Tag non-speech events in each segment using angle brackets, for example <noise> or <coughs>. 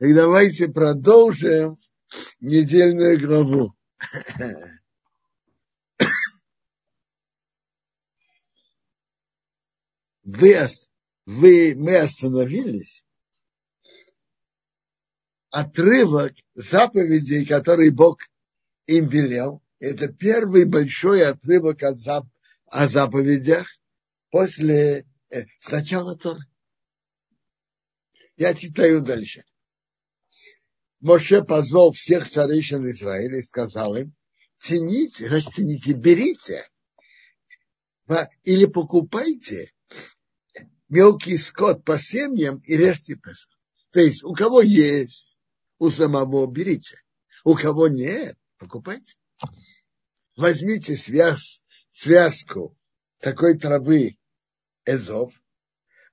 И давайте продолжим недельную главу. Вы, вы, мы остановились. Отрывок заповедей, которые Бог им велел, это первый большой отрывок о, зап, о заповедях после э, сначала Торы. Я читаю дальше. Моше позвал всех старейшин Израиля и сказал им, цените, расцените, берите или покупайте мелкий скот по семьям и режьте Песах. То есть у кого есть, у самого берите. У кого нет, покупайте. Возьмите связ, связку такой травы эзов,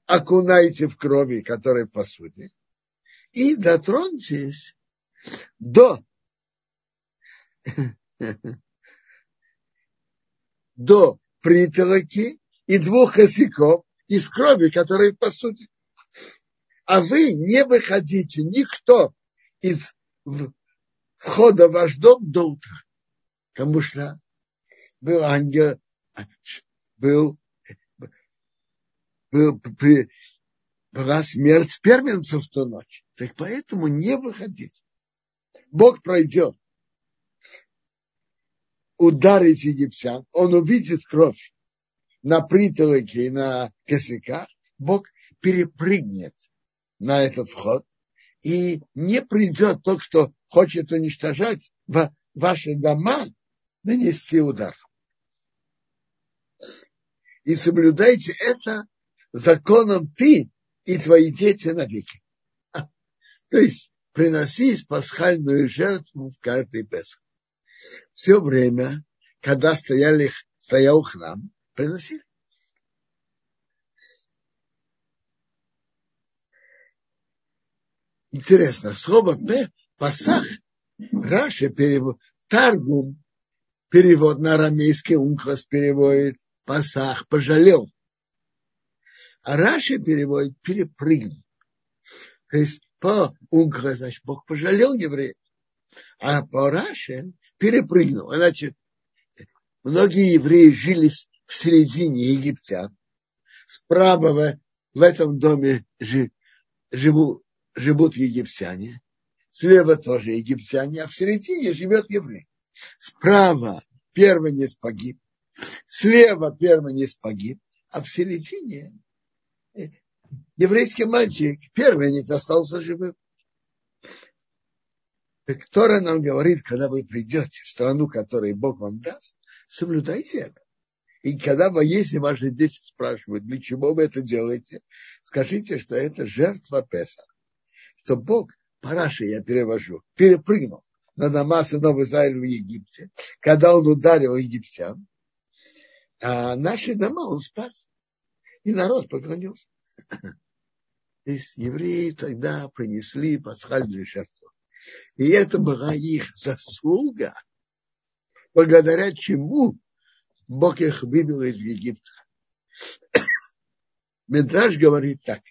окунайте в крови, которая в посуде, и дотроньтесь до, до притолоки и двух косяков из крови, которые в посуде. А вы не выходите, никто из входа в ваш дом до утра. Потому что был ангел, был, был при, была смерть первенцев в ту ночь. Так поэтому не выходите. Бог пройдет, ударит египтян, он увидит кровь на притолоке и на косяках, Бог перепрыгнет на этот вход, и не придет тот, кто хочет уничтожать ваши дома, нанести удар. И соблюдайте это законом ты и твои дети навеки. То есть приноси пасхальную жертву в каждый Песах. Все время, когда стояли, стоял храм, приносили. Интересно, слово Пасах, Раши перевод, Таргум, перевод на арамейский Ункелос переводит Пасах, пожалел. А Раши переводит перепрыгнул. То есть по Ункелосу, значит, Бог пожалел евреев. А по Раши перепрыгнул. Значит, многие евреи жили в середине египтян. Справа в, этом доме живут, живут египтяне. Слева тоже египтяне, а в середине живет еврей. Справа первенец погиб, слева первенец погиб, а в середине еврейский мальчик, первенец, остался живым. Так Тора нам говорит, когда вы придете в страну, которую Бог вам даст, соблюдайте это. И когда вы, если ваши дети спрашивают, для чего вы это делаете, скажите, что это жертва Песа. Что Бог, параши я перевожу, перепрыгнул на дома сынов Израиля в Египте, когда он ударил египтян, а наши дома он спас. И народ поклонился. То есть евреи тогда принесли пасхальную жертву. И это была их заслуга, благодаря чему Бог их вывел из Египта. <coughs> Медраж говорит так,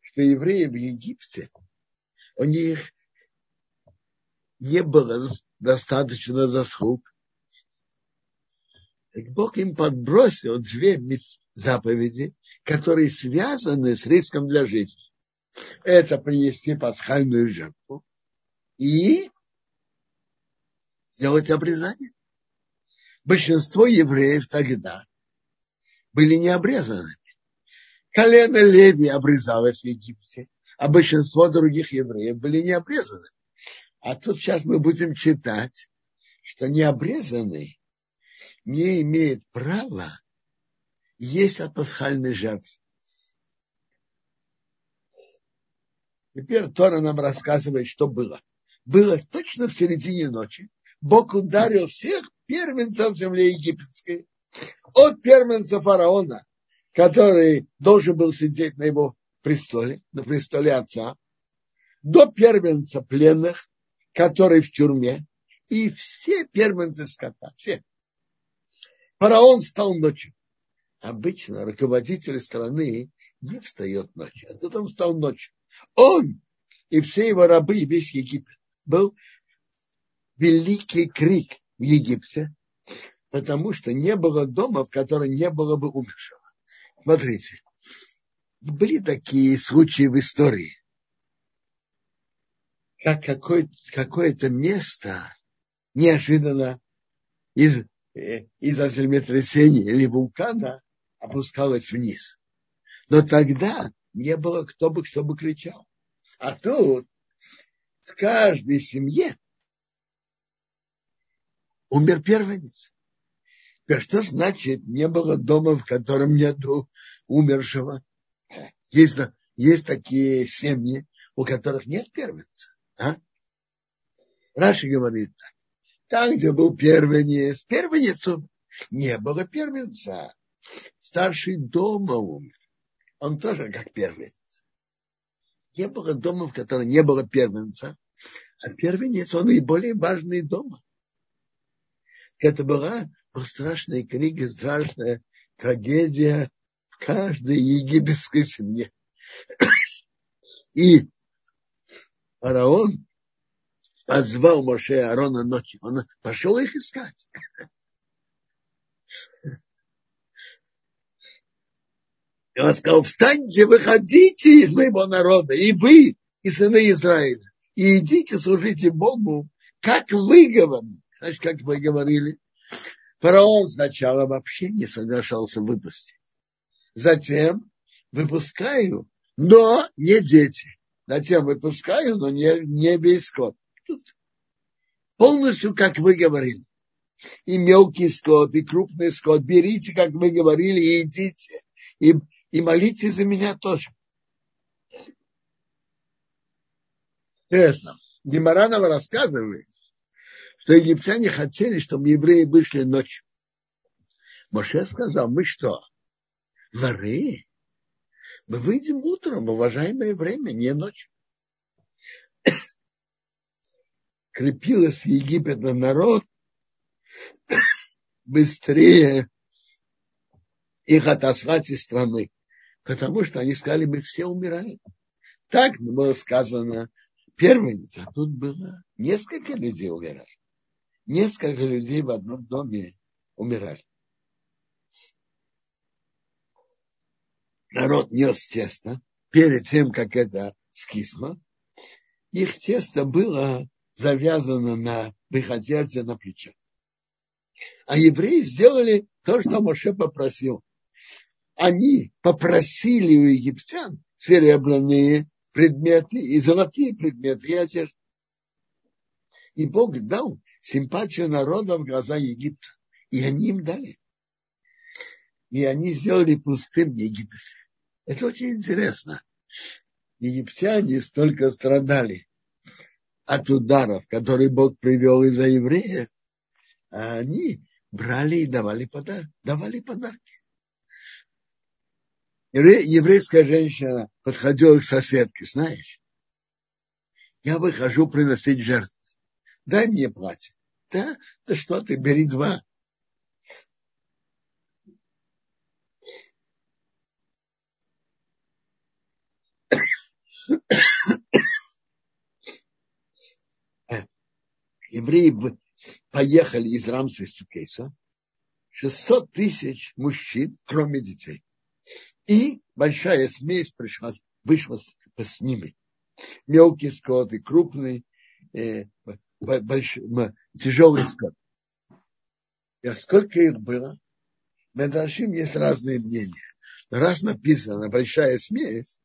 что евреи в Египте, у них не было достаточно заслуг. Так Бог им подбросил две заповеди, которые связаны с риском для жизни. Это принести пасхальную жертву и сделать обрезание большинство евреев тогда были не обрезаны. Колено Леви обрезалось в Египте, а большинство других евреев были не обрезаны. А тут сейчас мы будем читать, что необрезанный не имеет права есть от пасхальной жертвы. Теперь Тора нам рассказывает, что было. Было точно в середине ночи. Бог ударил всех первенцев земли египетской, от первенца фараона, который должен был сидеть на его престоле, на престоле отца, до первенца пленных, который в тюрьме, и все первенцы скота, все. Фараон стал ночью. Обычно руководитель страны не встает ночью, а тут он встал ночью. Он и все его рабы, и весь Египет. Был великий крик в Египте, потому что не было дома, в котором не было бы умершего. Смотрите, были такие случаи в истории, как какое- какое-то место неожиданно из, э, из-за землетрясения или вулкана опускалось вниз. Но тогда не было кто бы, кто бы кричал. А тут в каждой семье умер первенец. Что значит, не было дома, в котором нету умершего? Есть, есть такие семьи, у которых нет первенца. А? Раши говорит так. Там, где был первенец, первенец. Не было первенца. Старший дома умер. Он тоже как первенец. Не было дома, в котором не было первенца. А первенец, он и более важный дома. Это была страшная книга, страшная трагедия в каждой египетской семье. <coughs> И фараон позвал Моше и Аарона ночью. Он пошел их искать. И он сказал, встаньте, выходите из моего народа, и вы, и сыны Израиля, и идите служите Богу, как вы говорите. Значит, как вы говорили, фараон сначала вообще не соглашался выпустить. Затем выпускаю, но не дети. Затем выпускаю, но не, не весь скот. Тут полностью, как вы говорили. И мелкий скот, и крупный скот. Берите, как вы говорили, и идите. И, и молитесь за меня тоже. Интересно. Гимаранова рассказывает, что египтяне хотели, чтобы евреи вышли ночью. Моше сказал, мы что, воры? Мы выйдем утром в уважаемое время, не ночью. Крепилась Египет на народ быстрее их отослать из страны, потому что они сказали, мы все умираем. Так было сказано первенец, а тут было несколько людей умирали. Несколько людей в одном доме умирали. Народ нес тесто перед тем, как это скисло. Их тесто было завязано на выходерде на плечах. А евреи сделали то, что Моше попросил. Они попросили у египтян серебряные предметы и золотые предметы и одежду. И Бог дал симпатию народа в глаза Египта. И они им дали. И они сделали пустым Египет. Это очень интересно. Египтяне столько страдали от ударов, которые Бог привел из-за евреев, а они брали и давали подарки. Давали подарки. Еврейская женщина подходила к соседке, знаешь, я выхожу приносить жертву. Дай мне платье. Да, да что ты, бери два. Евреи поехали из Рамса из Цукейса, 600 тысяч мужчин, кроме детей. И большая смесь пришла, вышла с ними. Мелкий скот и крупный, э, большой, тяжелый скот. И сколько их было? Медрашим есть разные мнения. Раз написано большая смесь,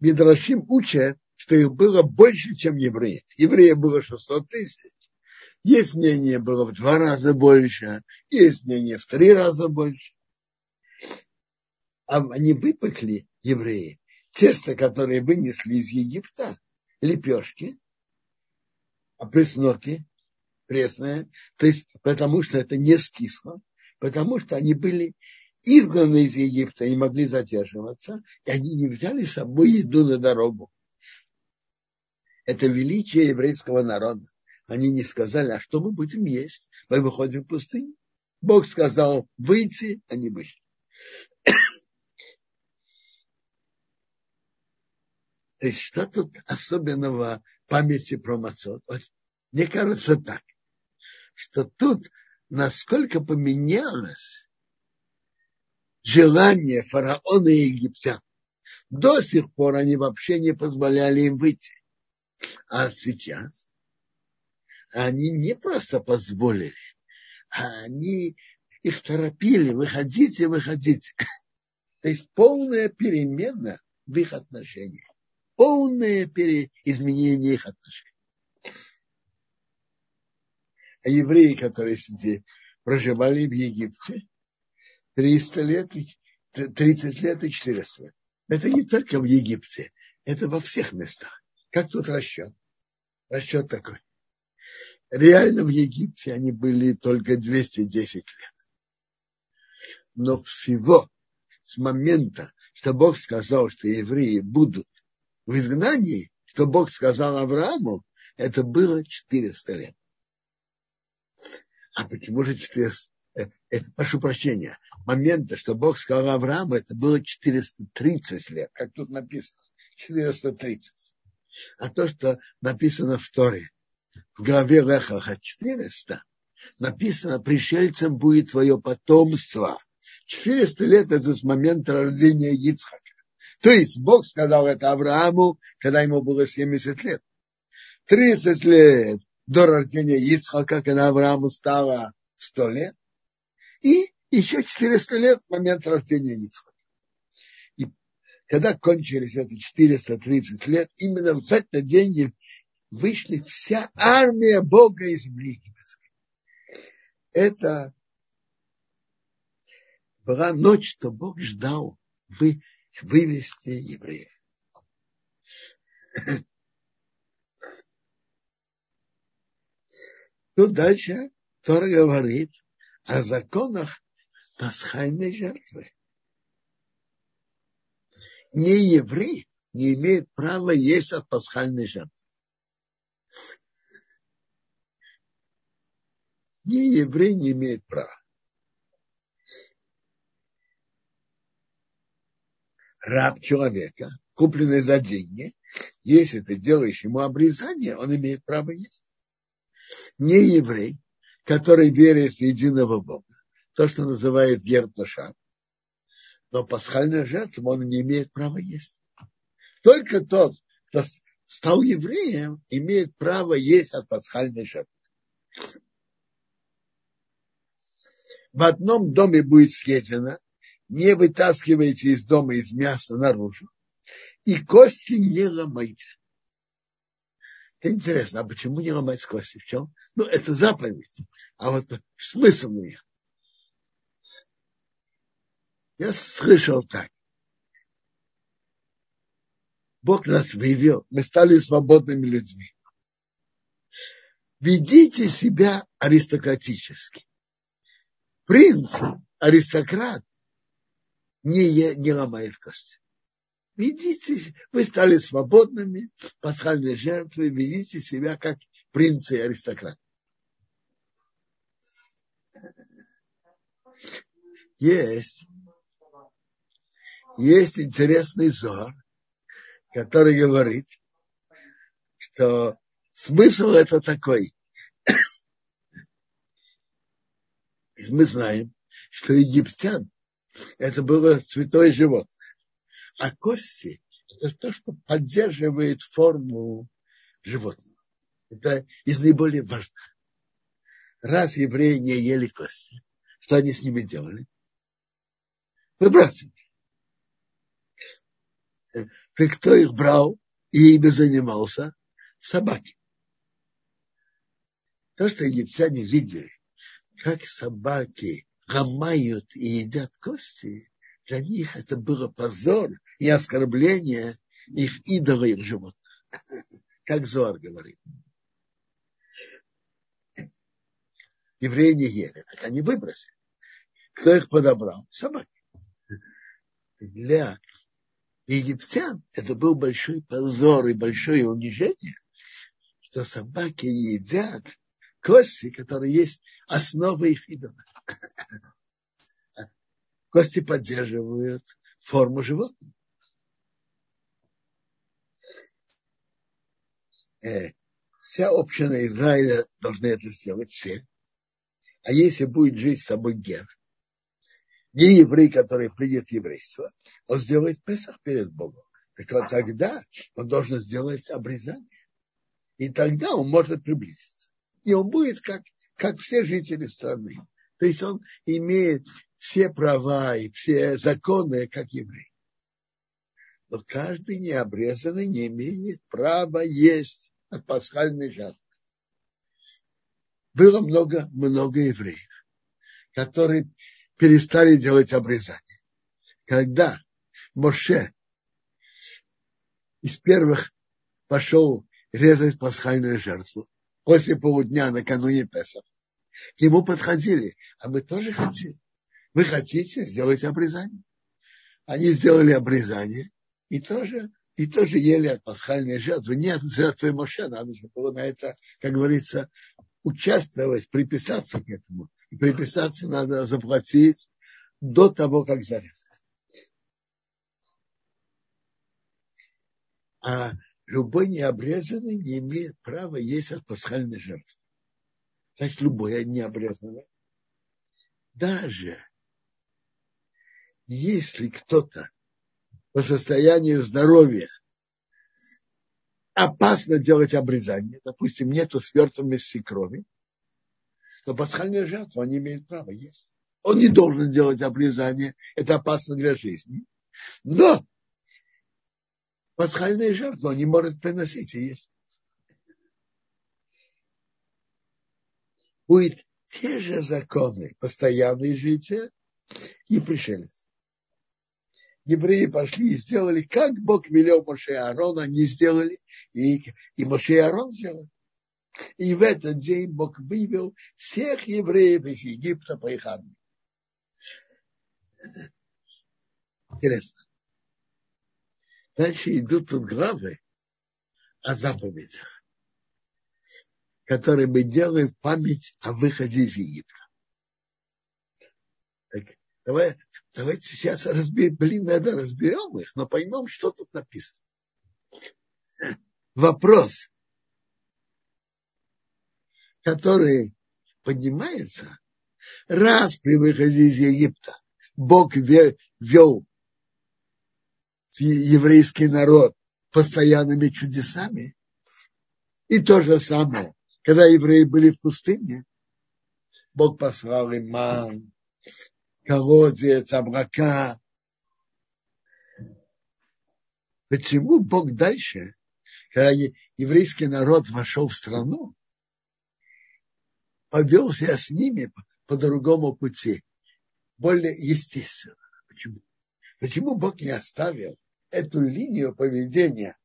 Медрашим учат, что их было больше, чем евреев. Евреев было 600 тысяч. Есть мнение было в два раза больше, есть мнение в три раза больше. А они выпекли, евреи, тесто, которое вынесли из Египта, лепешки, а пресноки, пресное, то есть потому что это не скисло, потому что они были изгнаны из Египта и могли задерживаться, и они не взяли с собой еду на дорогу. Это величие еврейского народа. Они не сказали, а что мы будем есть? Мы выходим в пустыню. Бог сказал выйти, они вышли. То есть что тут особенного памяти про Мацот? Мне кажется так, что тут насколько поменялось желание фараона и египтян. До сих пор они вообще не позволяли им выйти. А сейчас они не просто позволили, а они их торопили, выходите, выходите. <laughs> То есть полная перемена в их отношениях, полное изменение их отношений. А евреи, которые сидели, проживали в Египте 300 лет, 30 лет и 400 лет. Это не только в Египте, это во всех местах. Как тут расчет? Расчет такой. Реально в Египте они были только 210 лет. Но всего с момента, что Бог сказал, что евреи будут в изгнании, что Бог сказал Аврааму, это было 400 лет. А почему же 400? Э, э, прошу прощения, момента, что Бог сказал Аврааму, это было 430 лет, как тут написано, 430. А то, что написано в Торе, в главе Лехаха 400, написано, пришельцем будет твое потомство. 400 лет это с момента рождения Ицхака. То есть Бог сказал это Аврааму, когда ему было 70 лет. 30 лет до рождения Ицхака, когда Аврааму стало 100 лет. И еще 400 лет с момента рождения Ицхака. И когда кончились эти 430 лет, именно в этот день вышли вся армия Бога из земли египетской. Это была ночь, что Бог ждал вы, вывести евреев. Тут <laughs> дальше Тора говорит о законах пасхальной жертвы. Не еврей не имеет права есть от пасхальной жертвы. Не еврей не имеет права. Раб человека, купленный за деньги, если ты делаешь ему обрезание, он имеет право есть. Не еврей, который верит в единого Бога, то, что называет герташа, но пасхальная жертва он не имеет права есть. Только тот, кто стал евреем, имеет право есть от пасхальной жертвы. В одном доме будет съедено, не вытаскивайте из дома из мяса наружу, и кости не ломайте. Это интересно, а почему не ломать кости? В чем? Ну, это заповедь. А вот смысл ее. Я слышал так. Бог нас вывел, мы стали свободными людьми. Ведите себя аристократически. Принц, аристократ, не, не ломает кости. Ведите, вы стали свободными, пасхальной жертвой, ведите себя как принцы и аристократы. Есть, есть интересный зор, который говорит, что смысл это такой. <coughs> Мы знаем, что египтян это было святое животное. А кости – это то, что поддерживает форму животного. Это из наиболее важных. Раз евреи не ели кости, что они с ними делали? Выбрасывали. И кто их брал и ими занимался? Собаки. То, что египтяне видели, как собаки ломают и едят кости, для них это было позор и оскорбление их идола, их животных. <laughs> Как Зоар говорит. Евреи не ели, так они выбросили. Кто их подобрал? Собаки. Для египтян это был большой позор и большое унижение, что собаки едят кости, которые есть основа их идола. Кости поддерживают форму животного. э, вся община Израиля должны это сделать, все. А если будет жить с собой гер, не еврей, который придет еврейство, он сделает Песах перед Богом. Так вот тогда он должен сделать обрезание. И тогда он может приблизиться. И он будет как, как все жители страны. То есть он имеет все права и все законы, как еврей. Но каждый необрезанный не имеет права есть от пасхальной жатвы. Было много, много евреев, которые перестали делать обрезание. Когда Моше из первых пошел резать пасхальную жертву после полудня накануне Песах, к нему подходили, а мы тоже хотим. Вы хотите сделать обрезание? Они сделали обрезание и тоже, и тоже ели от пасхальной жертвы. Не от жертвы Моше, надо же было на это, как говорится, участвовать, приписаться к этому. И приписаться надо заплатить до того, как зарезать. А любой необрезанный не имеет права есть от пасхальной жертвы. Значит, любой необрезанный. Даже если кто-то по состоянию здоровья опасно делать обрезание, допустим, нету свертываемости крови, то пасхальная жертва он не имеет права есть. Он не должен делать обрезание, это опасно для жизни. Но пасхальная жертва он не может приносить и есть. Будет те же законы, постоянный житель и пришелец евреи пошли и сделали, как Бог велел Моше и Аарона, они сделали, и, и Моше и Аарон сделали. И в этот день Бог вывел всех евреев из Египта по их армии. Интересно. Дальше идут тут главы о заповедях, которые мы делаем память о выходе из Египта. Так, давай, Давайте сейчас разберем, блин, надо разберем их, но поймем, что тут написано. Вопрос, который поднимается, раз при выходе из Египта Бог вел еврейский народ постоянными чудесами, и то же самое, когда евреи были в пустыне, Бог послал им ман, колодец, облака. Почему Бог дальше, когда еврейский народ вошел в страну, повел себя с ними по другому пути, более естественно. Почему? Почему Бог не оставил эту линию поведения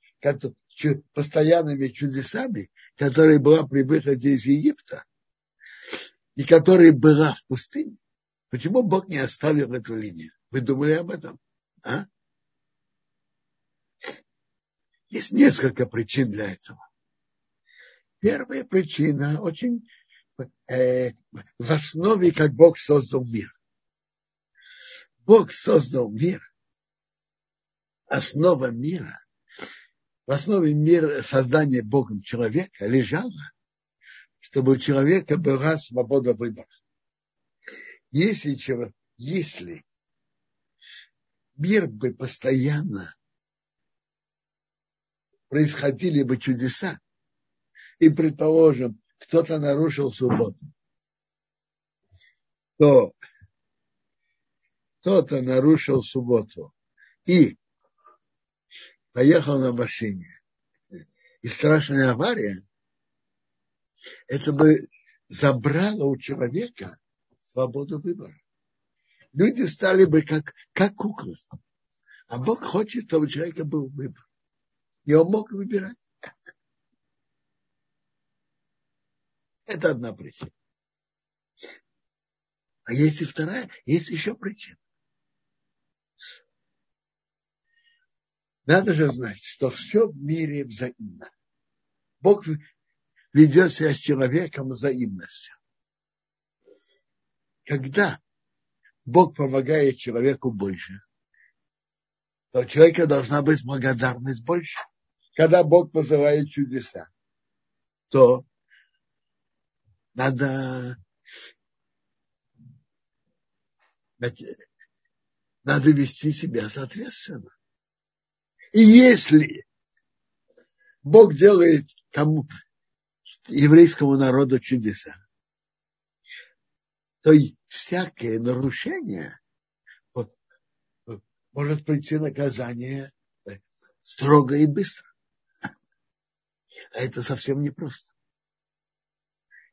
постоянными чудесами, которая была при выходе из Египта и которая была в пустыне? Почему Бог не оставил эту линию? Вы думали об этом? А? Есть несколько причин для этого. Первая причина очень э, в основе, как Бог создал мир. Бог создал мир. Основа мира, в основе мира создания Богом человека лежала, чтобы у человека была свобода выбора. Если, если мир бы постоянно происходили бы чудеса, и, предположим, кто-то нарушил субботу, то кто-то нарушил субботу и поехал на машине, и страшная авария, это бы забрало у человека свободу выбора. Люди стали бы как, как куклы. А Бог хочет, чтобы у человека был выбор. И он мог выбирать. Это одна причина. А есть и вторая, есть еще причина. Надо же знать, что все в мире взаимно. Бог ведет себя с человеком взаимностью когда Бог помогает человеку больше, то у человека должна быть благодарность больше. Когда Бог посылает чудеса, то надо, надо вести себя соответственно. И если Бог делает кому еврейскому народу чудеса, то всякое нарушение может прийти наказание строго и быстро. А это совсем непросто.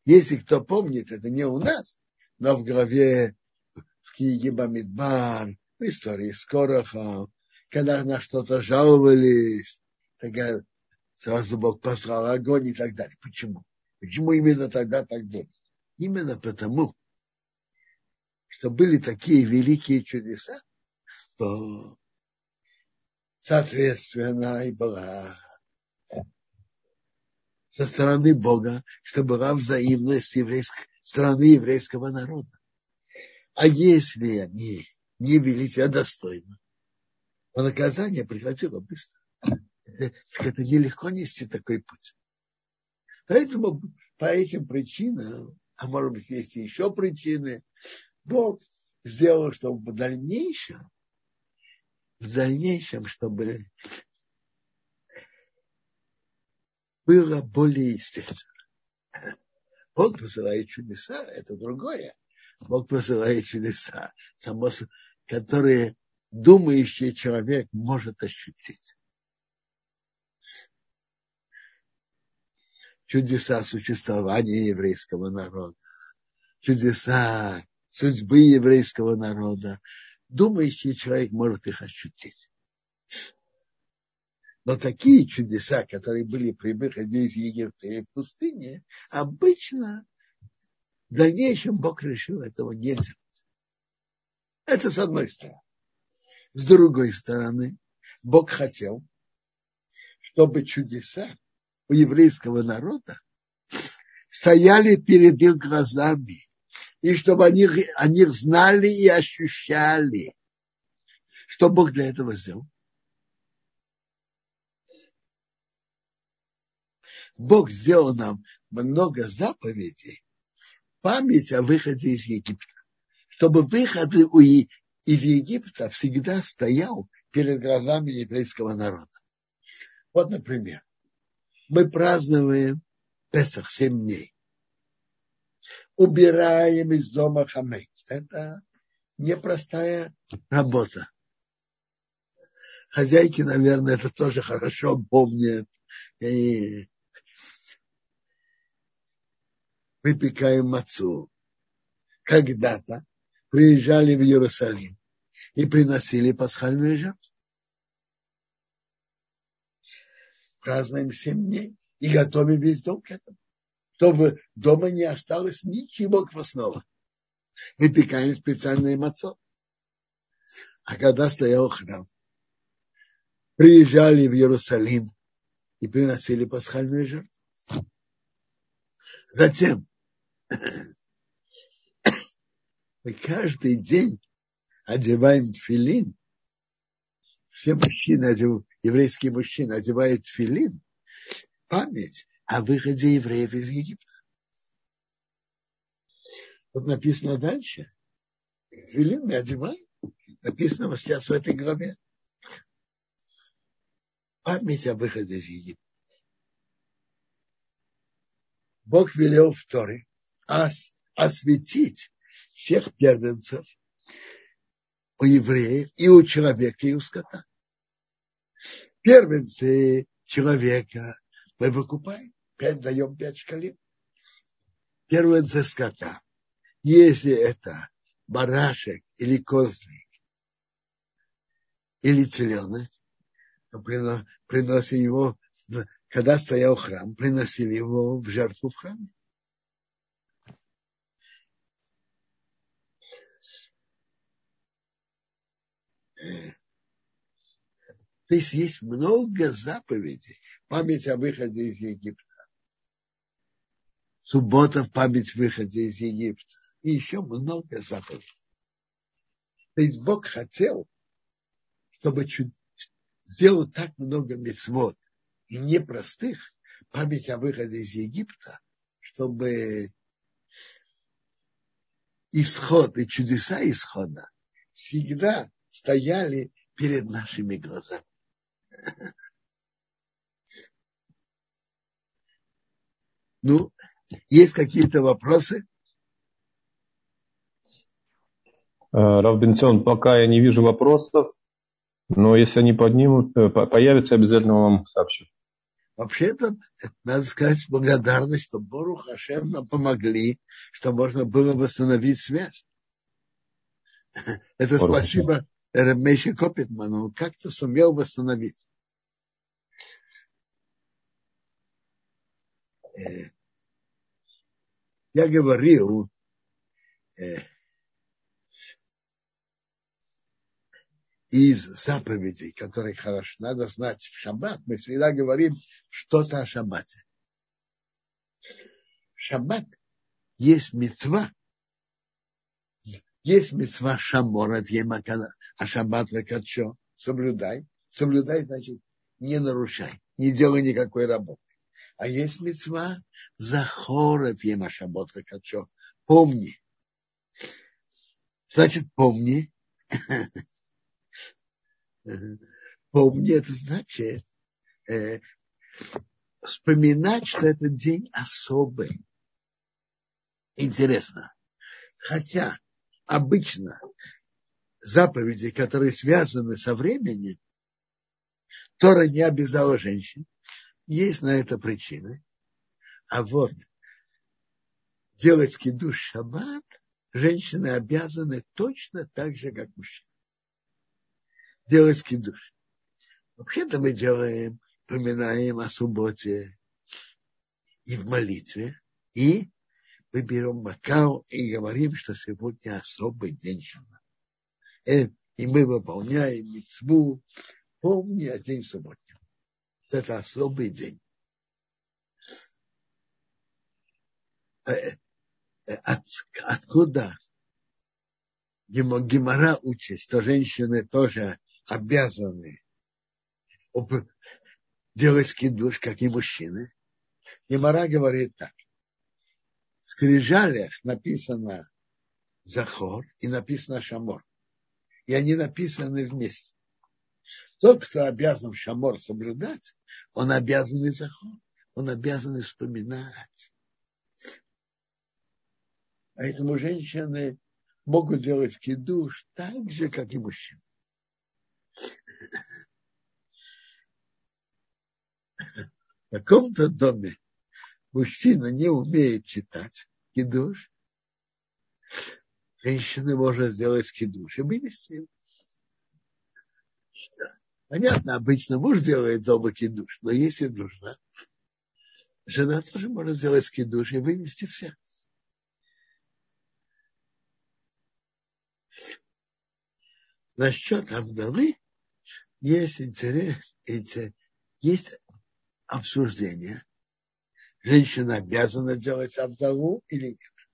Если кто помнит, это не у нас, но в главе в книге Бамидбар, в истории Скороха, когда на что-то жаловались, тогда сразу Бог послал огонь и так далее. Почему? Почему именно тогда так было? Именно потому, что были такие великие чудеса, что соответственно и была со стороны Бога, что была взаимность еврейской, стороны еврейского народа. А если они не вели себя достойно, то наказание приходило быстро. Это нелегко нести такой путь. Поэтому по этим причинам, а может быть есть еще причины, Бог сделал, чтобы в дальнейшем, в дальнейшем, чтобы было более естественно. Бог посылает чудеса, это другое. Бог посылает чудеса, само, которые думающий человек может ощутить. Чудеса существования еврейского народа, чудеса судьбы еврейского народа. Думающий человек может их ощутить. Но такие чудеса, которые были при выходе из Египта и пустыне, обычно в дальнейшем Бог решил этого не делать. Это с одной стороны. С другой стороны, Бог хотел, чтобы чудеса у еврейского народа стояли перед их глазами и чтобы они, они знали и ощущали, что Бог для этого сделал. Бог сделал нам много заповедей, память о выходе из Египта, чтобы выход из Египта всегда стоял перед глазами еврейского народа. Вот, например, мы празднуем Песах 7 дней убираем из дома хамейт. Это непростая работа. Хозяйки, наверное, это тоже хорошо помнят. И выпекаем мацу. Когда-то приезжали в Иерусалим и приносили пасхальную жертву. Празднуем семь дней и готовим весь дом к этому чтобы дома не осталось ничего квасного. Выпекаем специальное мацо. А когда стоял храм, приезжали в Иерусалим и приносили пасхальную жертву. Затем мы каждый день одеваем филин. Все мужчины, еврейские мужчины одевают филин. Память о выходе евреев из Египта. Вот написано дальше. Филин мы одеваем. Написано сейчас в этой главе. Память о выходе из Египта. Бог велел в Торе осветить всех первенцев у евреев и у человека, и у скота. Первенцы человека мы выкупаем, пять даем пять шкалин. Первое за скота. Если это барашек или козлик, или теленок, то приносим его, когда стоял храм, приносили его в жертву в храме. То есть есть много заповедей, память о выходе из Египта. Суббота в память выхода из Египта. И еще много заповедей. То есть Бог хотел, чтобы сделать так много мецвод и непростых, память о выходе из Египта, чтобы исход и чудеса исхода всегда стояли перед нашими глазами. <laughs> Ну, есть какие-то вопросы? Э, Равбенцион, пока я не вижу вопросов, но если они поднимут, э, появятся, обязательно вам сообщу. Вообще-то, надо сказать благодарность, что Бору Хашем нам помогли, что можно было восстановить связь. <laughs> Это Бору спасибо Ремеше Копитману. Он как-то сумел восстановить. Э, я говорил, из заповедей, которые хорошо надо знать в шаббат, мы всегда говорим что-то о шаббате. Шаббат есть мецва, есть мецва шамор от емакана, а шаббат векачо, соблюдай. Соблюдай, значит, не нарушай, не делай никакой работы. А есть мецва захор от ема шаббат векачо, помни. Значит, помни, <laughs> Помни, это значит э, вспоминать, что этот день особый. Интересно. Хотя обычно заповеди, которые связаны со временем, Тора не обязала женщин. Есть на это причины. А вот делать кидуш шаббат женщины обязаны точно так же, как мужчины делать кидуш. Вообще-то мы делаем, поминаем о субботе и в молитве, и мы берем макау и говорим, что сегодня особый день Шама. Э, и мы выполняем митцву, помни о день субботнем. Это особый день. Э, э, от, откуда Гемора учит, что женщины тоже обязаны делать скидуш, как и мужчины. И Мара говорит так. Скрижалях написано Захор и написано Шамор. И они написаны вместе. Тот, кто обязан Шамор соблюдать, он обязан и Захор. Он обязан вспоминать. Поэтому женщины могут делать кидуш так же, как и мужчины. В каком-то доме мужчина не умеет читать кидуш, женщина может сделать кидуш и вывести его. Понятно, обычно муж делает дома кидуш, но если нужно, жена тоже может сделать кидуш и вывести всех. Насчет Авдалы есть интерес, есть обсуждение. Женщина обязана делать Авдалу или нет.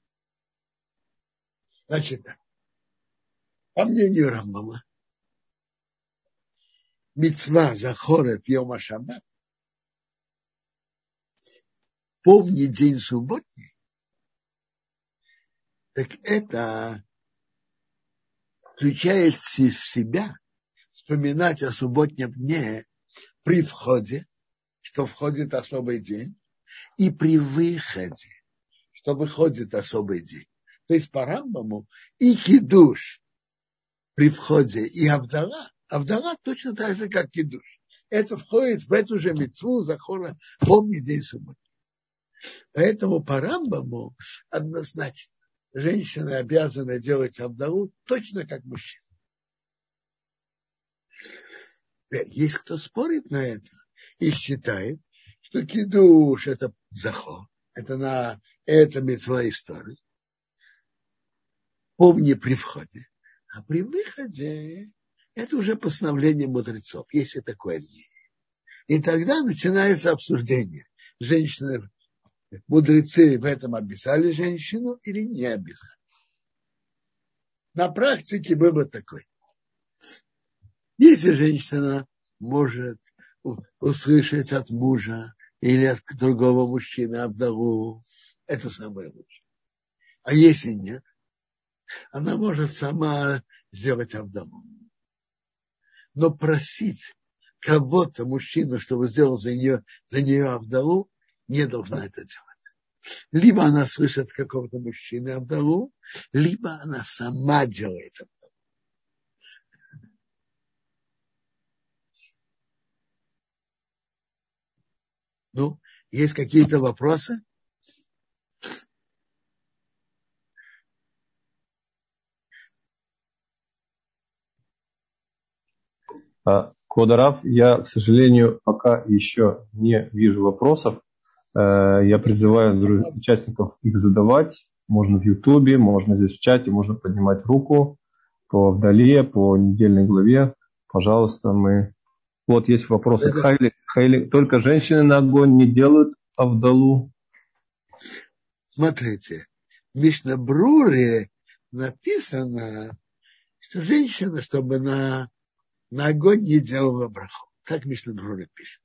Значит так. По мнению Рамбама, мецва захорет Йома Шаббат, помни день субботний, так это включает в себя вспоминать о субботнем дне при входе, что входит особый день, и при выходе, что выходит особый день. То есть по Рамбаму и кидуш при входе, и Авдала. Авдала точно так же, как кидуш. Это входит в эту же мецву захора, помни день субботы. Поэтому по Рамбаму однозначно женщины обязаны делать Авдалу точно как мужчины. Есть кто спорит на это и считает, что кидуш это заход, это на это мецва истории. Помни при входе. А при выходе это уже постановление мудрецов, если такое мнение. И тогда начинается обсуждение. Женщины мудрецы в этом обязали женщину или не обязали. На практике вывод такой. Если женщина может услышать от мужа или от другого мужчины Абдалу, это самое лучшее. А если нет, она может сама сделать Абдалу. Но просить кого-то, мужчину, чтобы сделал за нее, за нее Абдалу, не должна это делать. Либо она слышит какого-то мужчины Абдалу, либо она сама делает Абдалу. Ну, есть какие-то вопросы? А, Квадарав, я, к сожалению, пока еще не вижу вопросов. Э, я призываю участников их задавать. Можно в Ютубе, можно здесь в чате, можно поднимать руку по вдали, по недельной главе. Пожалуйста, мы... Вот есть вопросы. Хайли, Только женщины на огонь не делают Авдалу? Смотрите, в Мишнабруре написано, что женщина, чтобы на на огонь не делала браху. Так Мишна Бруре пишет.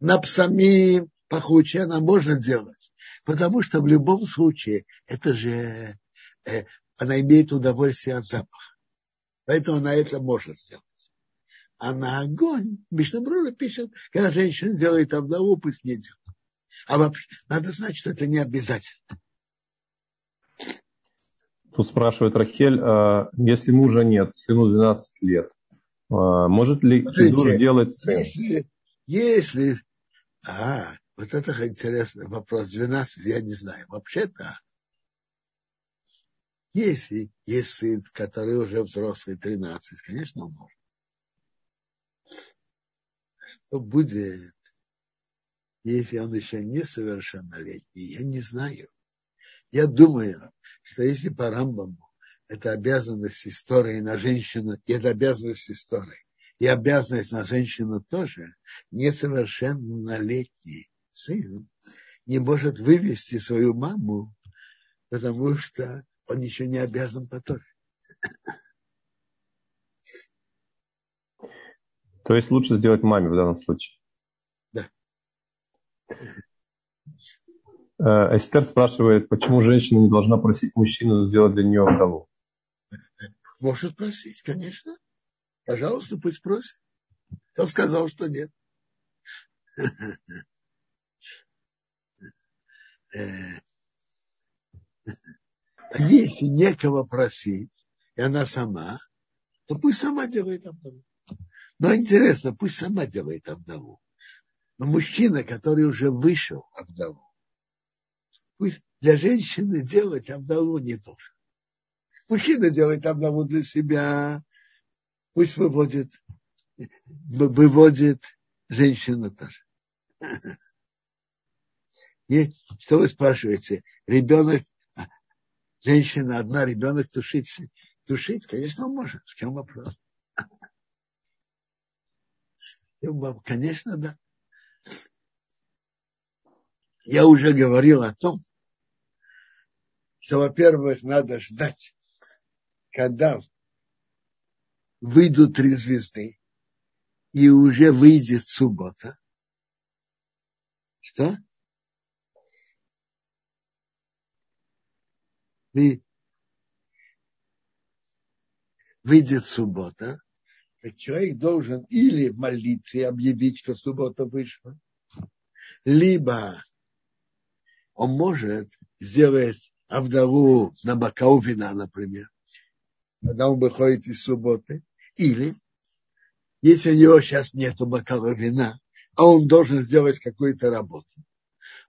На псами пахуче она может делать, потому что в любом случае это же э, она имеет удовольствие от запаха. Поэтому она это может сделать. А на огонь Мишна Брура пишет, когда женщина делает обдаву, пусть не делает. А вообще, надо знать, что это не обязательно. Тут спрашивает Рахель, а если мужа нет, сыну 12 лет, а, может ли Смотрите, сделать сын? Если, если... А, вот это интересный вопрос. 12 я не знаю. Вообще-то, если есть сын, который уже взрослый, 13, конечно, он может. Что будет, если он еще несовершеннолетний, я не знаю. Я думаю, что если по Рамбаму это обязанность истории на женщину, это обязанность истории. И обязанность на женщину тоже. Несовершеннолетний сын не может вывести свою маму, потому что он еще не обязан по Торе. То есть лучше сделать маме в данном случае? Да. Э, Эстер спрашивает, почему женщина не должна просить мужчину сделать для нее вдову? Может просить, конечно. Пожалуйста, пусть просит. Кто сказал, что нет? Э, если некого просить, и она сама, то пусть сама делает обдаву. Но интересно, пусть сама делает обдаву. Но мужчина, который уже вышел обдаву, пусть для женщины делать обдаву не должен. Мужчина делает обнову для себя, пусть выводит, выводит женщину тоже. <laughs> И что вы спрашиваете? Ребенок, женщина одна, ребенок тушить, тушить, конечно, он может. В чем вопрос? Конечно, да. Я уже говорил о том, что, во-первых, надо ждать когда выйдут три звезды, и уже выйдет суббота, что? И выйдет суббота, так человек должен или в молитве объявить, что суббота вышла, либо он может сделать Авдалу на бокал вина, например, когда он выходит из субботы, или если у него сейчас нету бокала вина, а он должен сделать какую-то работу,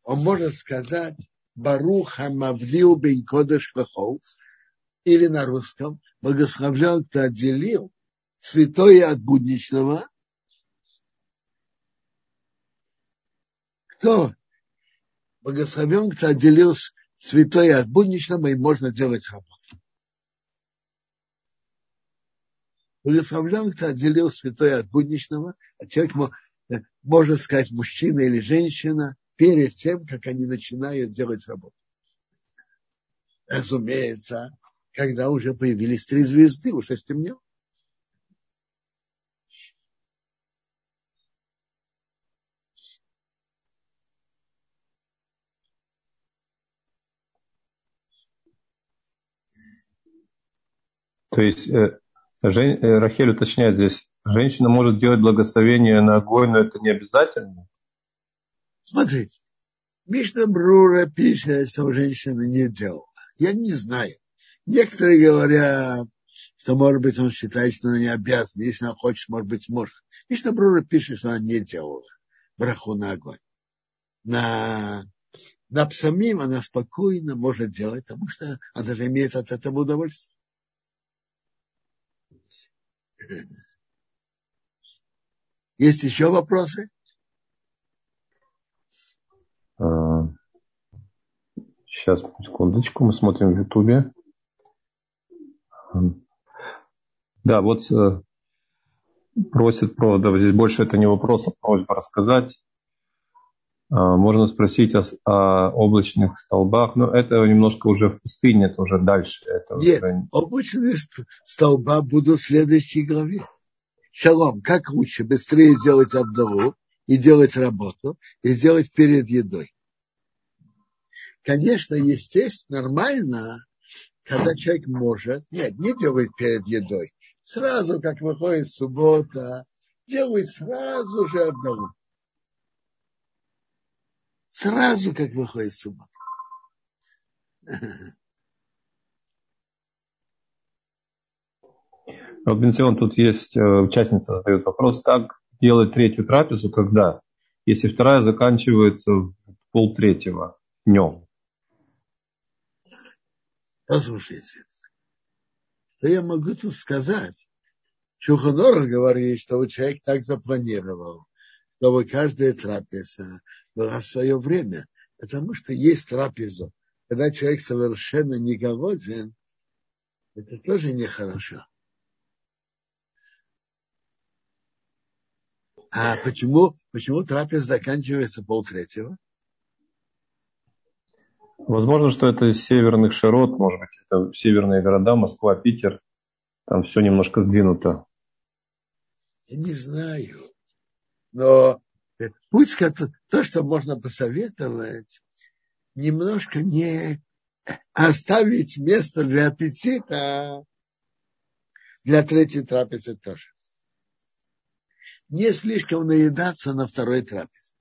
он может сказать Барух Хамавдил Бен Кодыш Вахов, или на русском благословлял, кто отделил святое от будничного. Кто благословен, кто отделил святое от будничного, и можно делать работу. Благословлен, кто отделил святое от будничного, а человек э, может сказать мужчина или женщина перед тем, как они начинают делать работу. Разумеется, когда уже появились три звезды, уже стемнело. То есть э, Жень, э, Рахель уточняет здесь, женщина может делать благословение на огонь, но это не обязательно? Смотрите, Мишна Брура пишет, что женщина не делала. Я не знаю. Некоторые говорят, что, может быть, он считает, что она не обязана. Если она хочет, может быть, может. Мишна Брура пишет, что она не делала браху на огонь. На, на псамим она спокойно может делать, потому что она же имеет от этого удовольствие. <laughs> Есть еще вопросы? Сейчас, секундочку, мы смотрим в Ютубе. Да, вот э, просит, правда, здесь больше это не вопрос, а просьба рассказать. А, можно спросить о, о облачных столбах, но это немножко уже в пустыне, это уже дальше. Это Нет, уже... облачные столба будут в следующей главе. Шалом, как лучше быстрее сделать обдову и делать работу, и сделать перед едой. Конечно, естественно, нормально, когда человек может, нет, не делает перед едой, сразу, как выходит суббота, делает сразу же обнову. Сразу, как выходит суббота. Вот, Бенсион, тут есть э, участница задает вопрос, как делать третью трапезу, когда, если вторая заканчивается в полтретьего днем? Послушайте, что я могу тут сказать? Шуханорах говорит, что человек так запланировал, чтобы каждая трапеза в свое время, потому что есть трапеза. Когда человек совершенно не голоден, это тоже нехорошо. А почему, почему трапеза заканчивается полтретьего? Возможно, что это из северных широт, может быть, это северные города, Москва, Питер. Там все немножко сдвинуто. Я не знаю. Но пусть то, что можно посоветовать, немножко не оставить место для аппетита для третьей трапезы тоже. Не слишком наедаться на второй трапезе.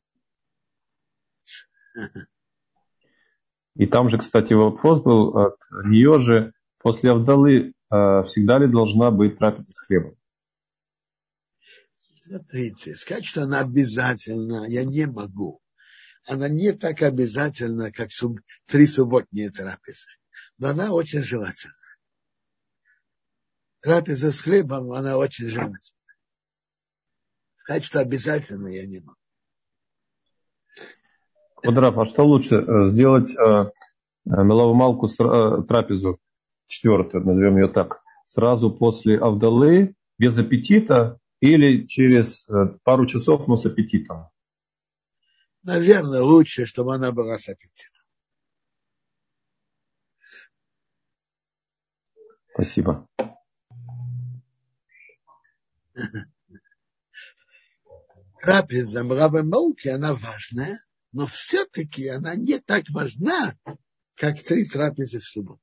И там же, кстати, вопрос был от нее же, после Авдалы э, всегда ли должна быть трапеза с хлебом? Смотрите, сказать, что она обязательно, я не могу. Она не так обязательна, как суб, три субботние трапезы. Но она очень желательна. Трапеза с хлебом, она очень желательна. Сказать, что обязательно, я не могу. Квадрат, а что лучше, э, сделать э, э меловомалку трапезу, четвертую, назовем ее так, сразу после Авдалы, без аппетита или через пару часов, но с аппетитом? Наверное, лучше, чтобы она была с аппетитом. Спасибо. Трапеза мравы молки, она важная, но все-таки она не так важна, как три трапезы в субботу.